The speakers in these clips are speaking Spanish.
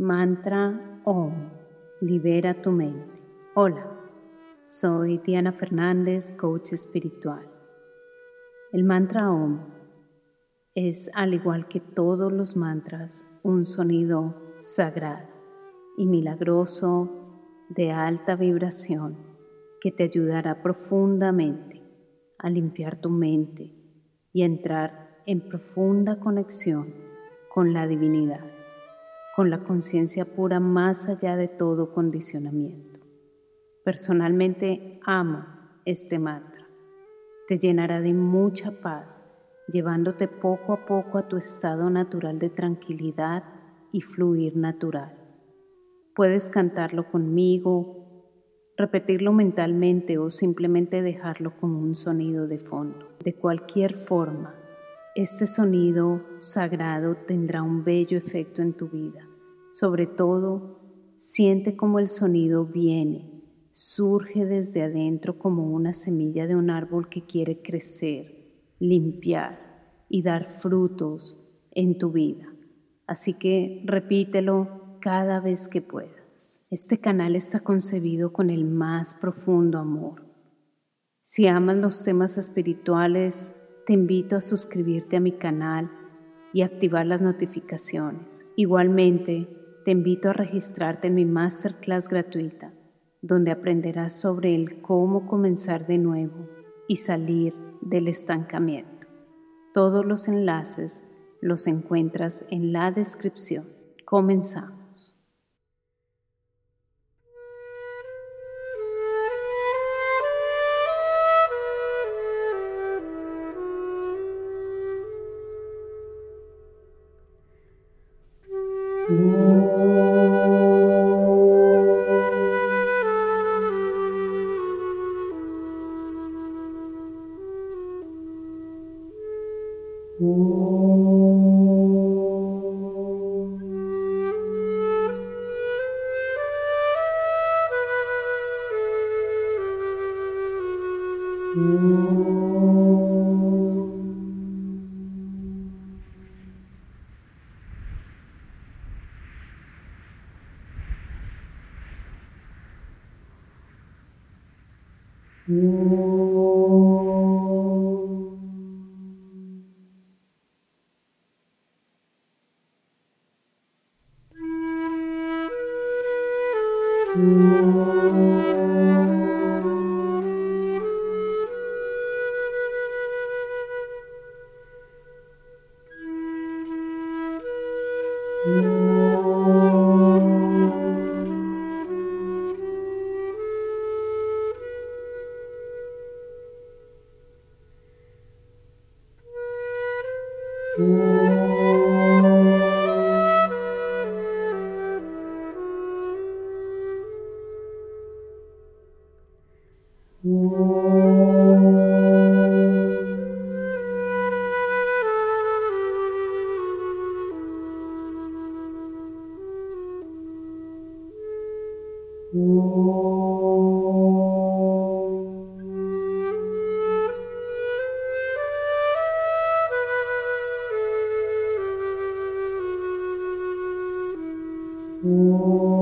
Mantra OM. Libera tu mente. Hola, soy Diana Fernández, coach espiritual. El mantra OM es, al igual que todos los mantras, un sonido sagrado y milagroso de alta vibración que te ayudará profundamente a limpiar tu mente y entrar en profunda conexión con la divinidad con la conciencia pura más allá de todo condicionamiento. Personalmente amo este mantra. Te llenará de mucha paz, llevándote poco a poco a tu estado natural de tranquilidad y fluir natural. Puedes cantarlo conmigo, repetirlo mentalmente o simplemente dejarlo como un sonido de fondo. De cualquier forma, este sonido sagrado tendrá un bello efecto en tu vida. Sobre todo, siente como el sonido viene, surge desde adentro como una semilla de un árbol que quiere crecer, limpiar y dar frutos en tu vida. Así que repítelo cada vez que puedas. Este canal está concebido con el más profundo amor. Si amas los temas espirituales, te invito a suscribirte a mi canal y activar las notificaciones. Igualmente, te invito a registrarte en mi masterclass gratuita, donde aprenderás sobre el cómo comenzar de nuevo y salir del estancamiento. Todos los enlaces los encuentras en la descripción. Comenzamos. Ooh.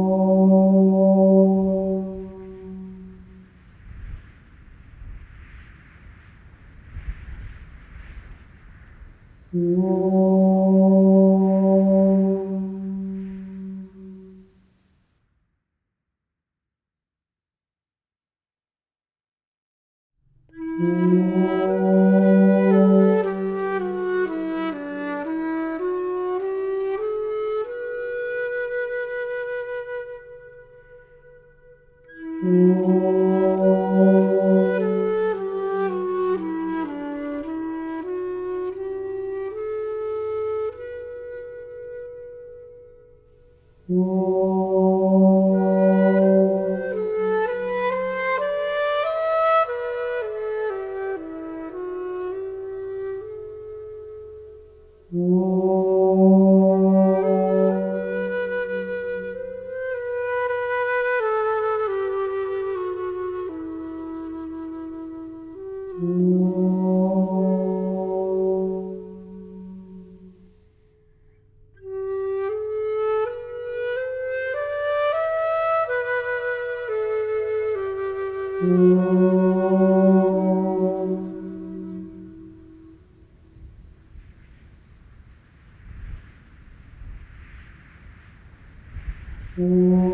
Oh. Mm.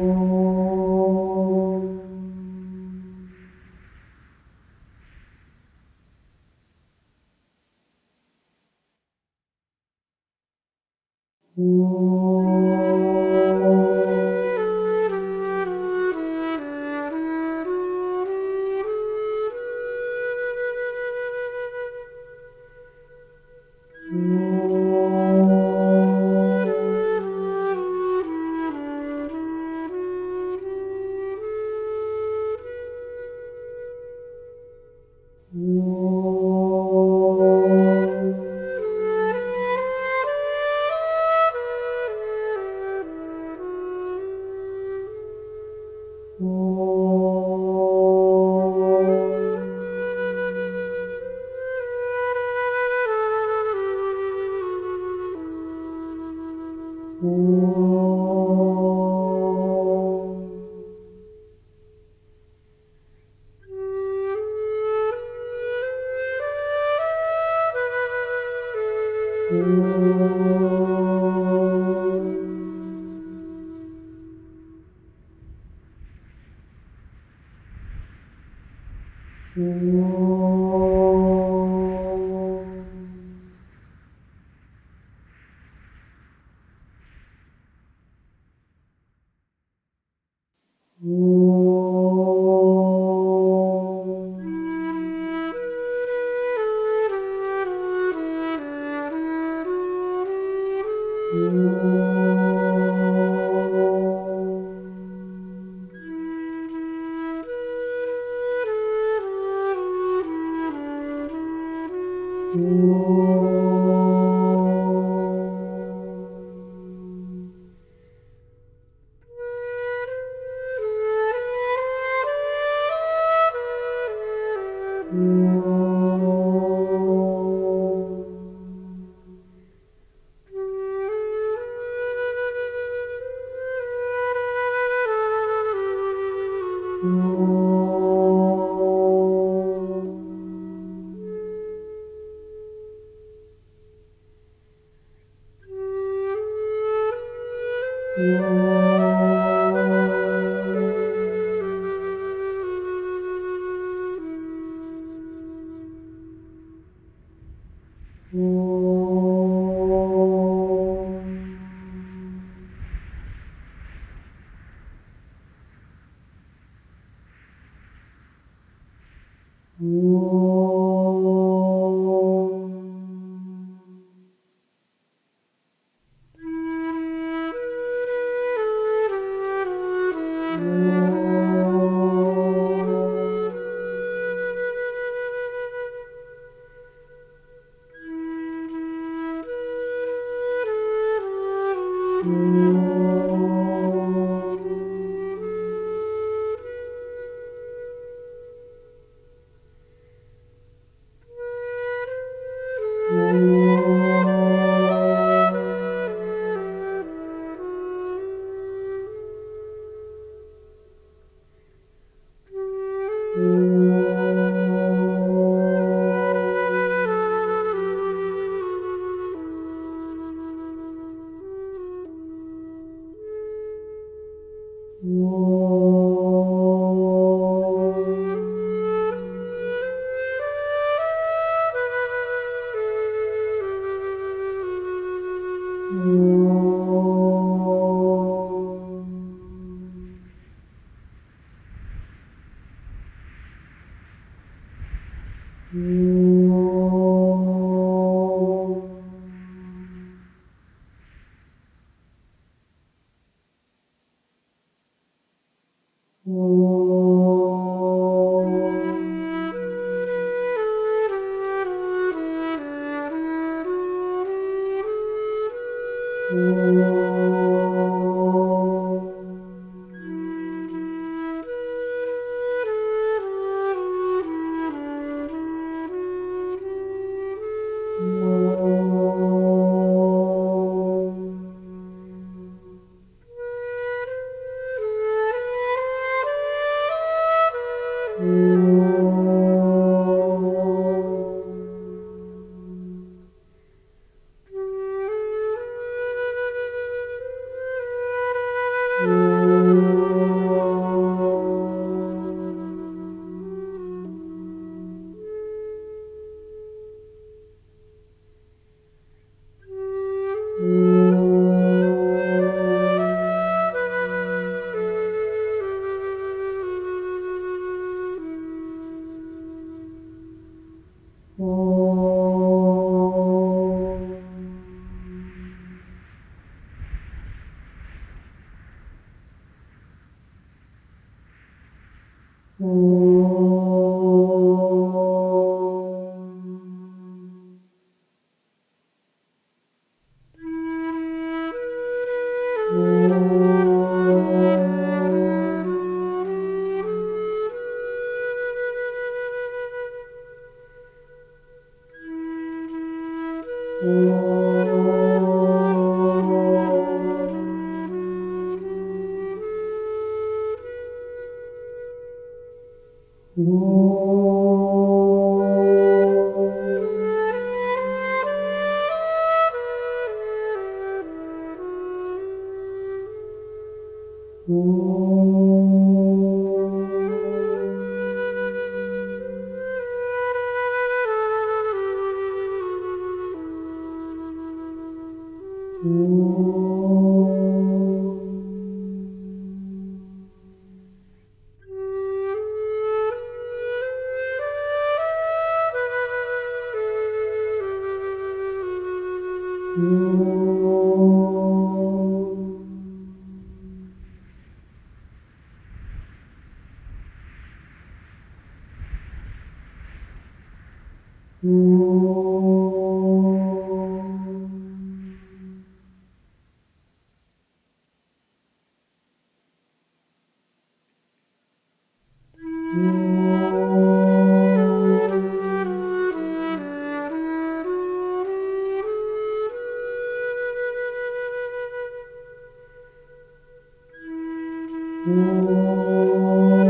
Música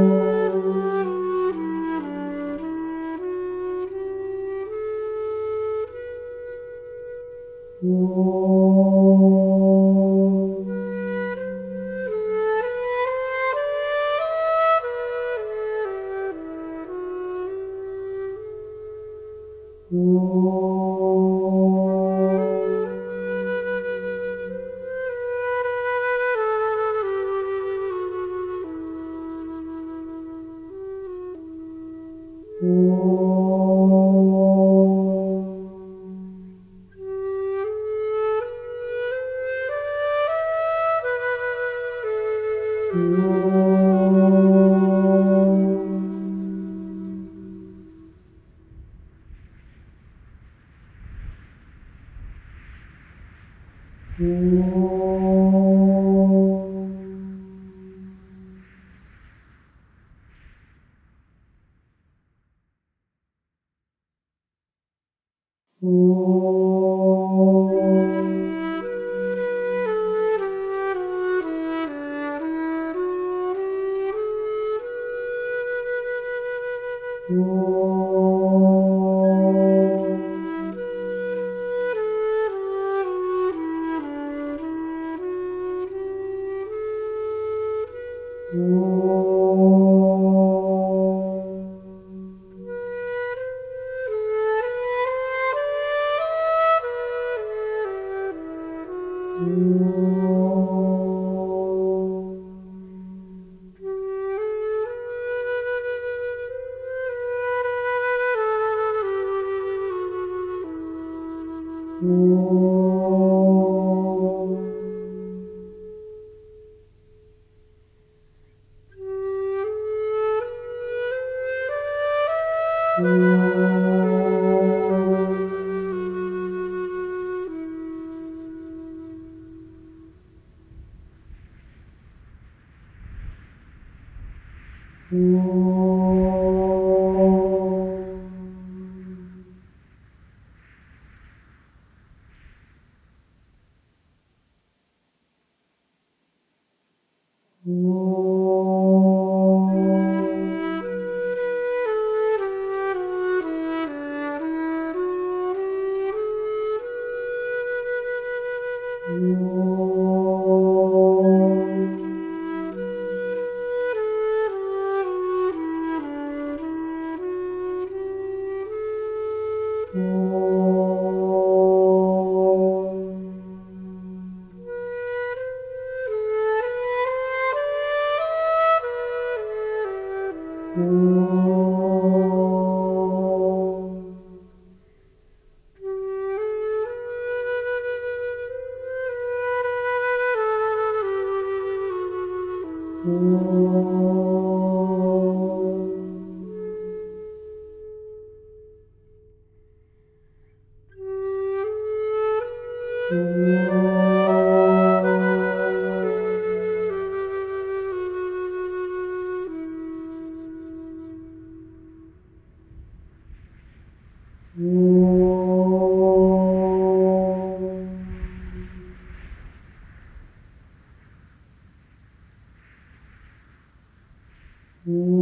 Música Ooh. Mm-hmm. Ooh.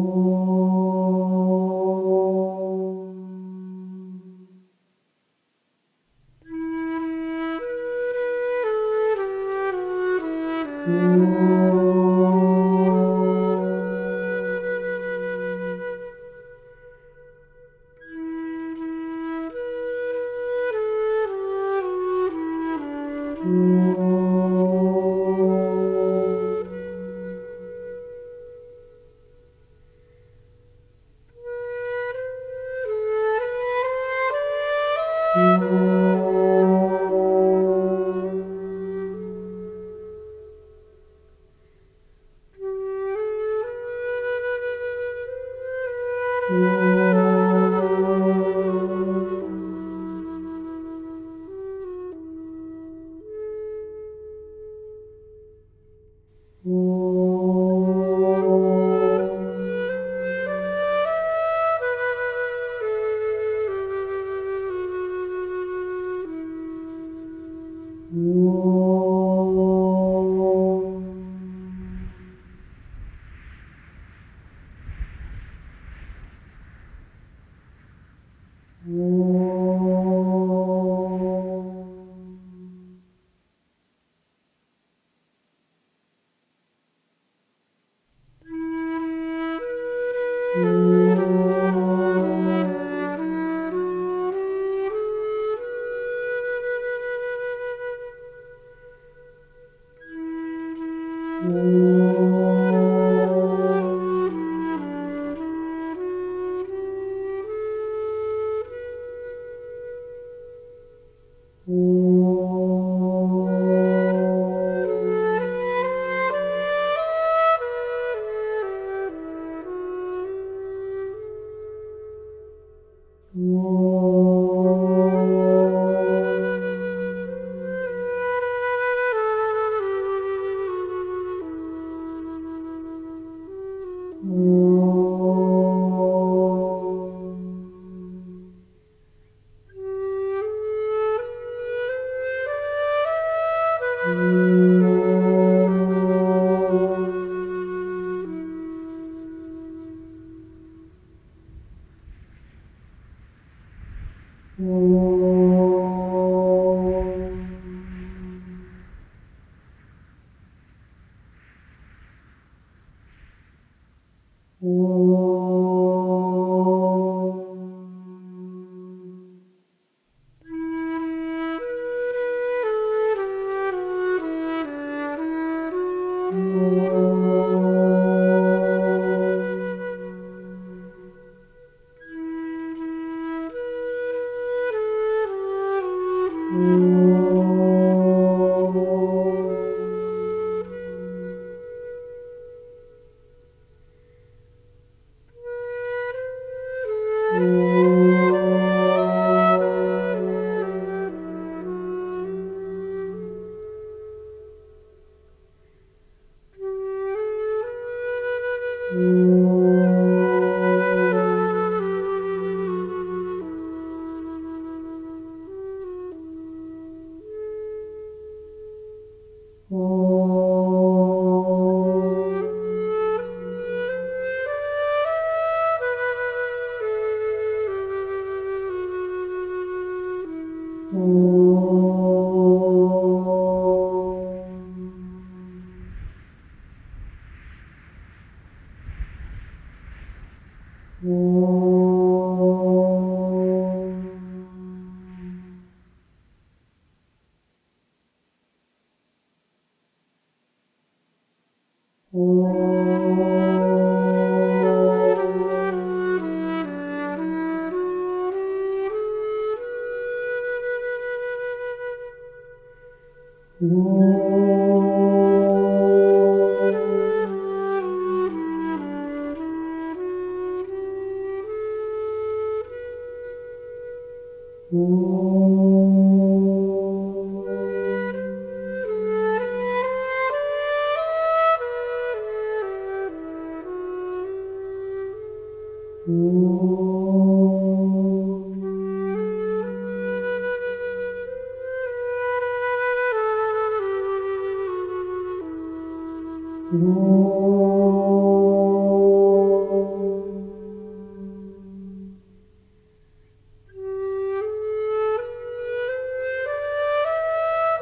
Ooh.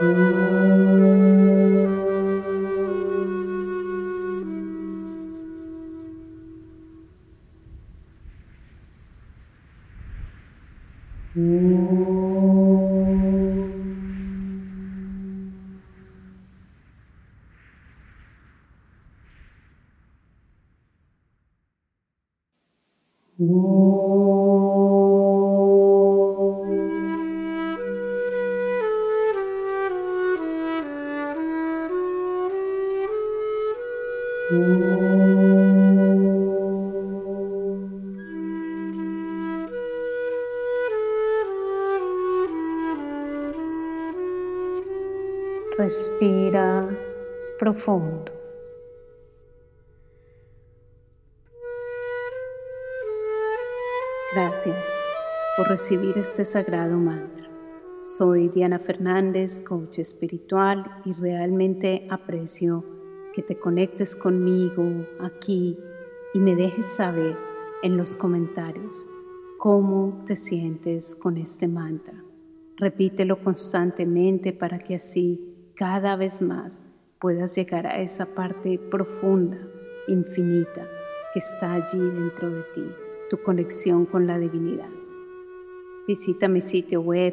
Música Respira profundo. Gracias por recibir este sagrado mantra. Soy Diana Fernández, coach espiritual y realmente aprecio que te conectes conmigo aquí y me dejes saber en los comentarios cómo te sientes con este mantra. Repítelo constantemente para que así cada vez más puedas llegar a esa parte profunda, infinita, que está allí dentro de ti, tu conexión con la divinidad. Visita mi sitio web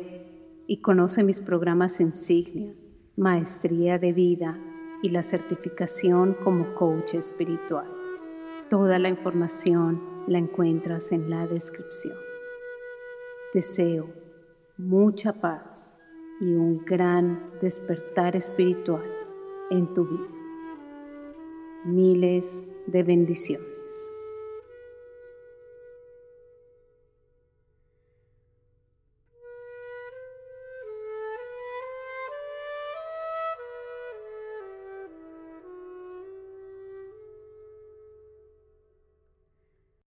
y conoce mis programas insignia, Maestría de Vida y la certificación como coach espiritual. Toda la información la encuentras en la descripción. Deseo mucha paz y un gran despertar espiritual en tu vida. Miles de bendiciones.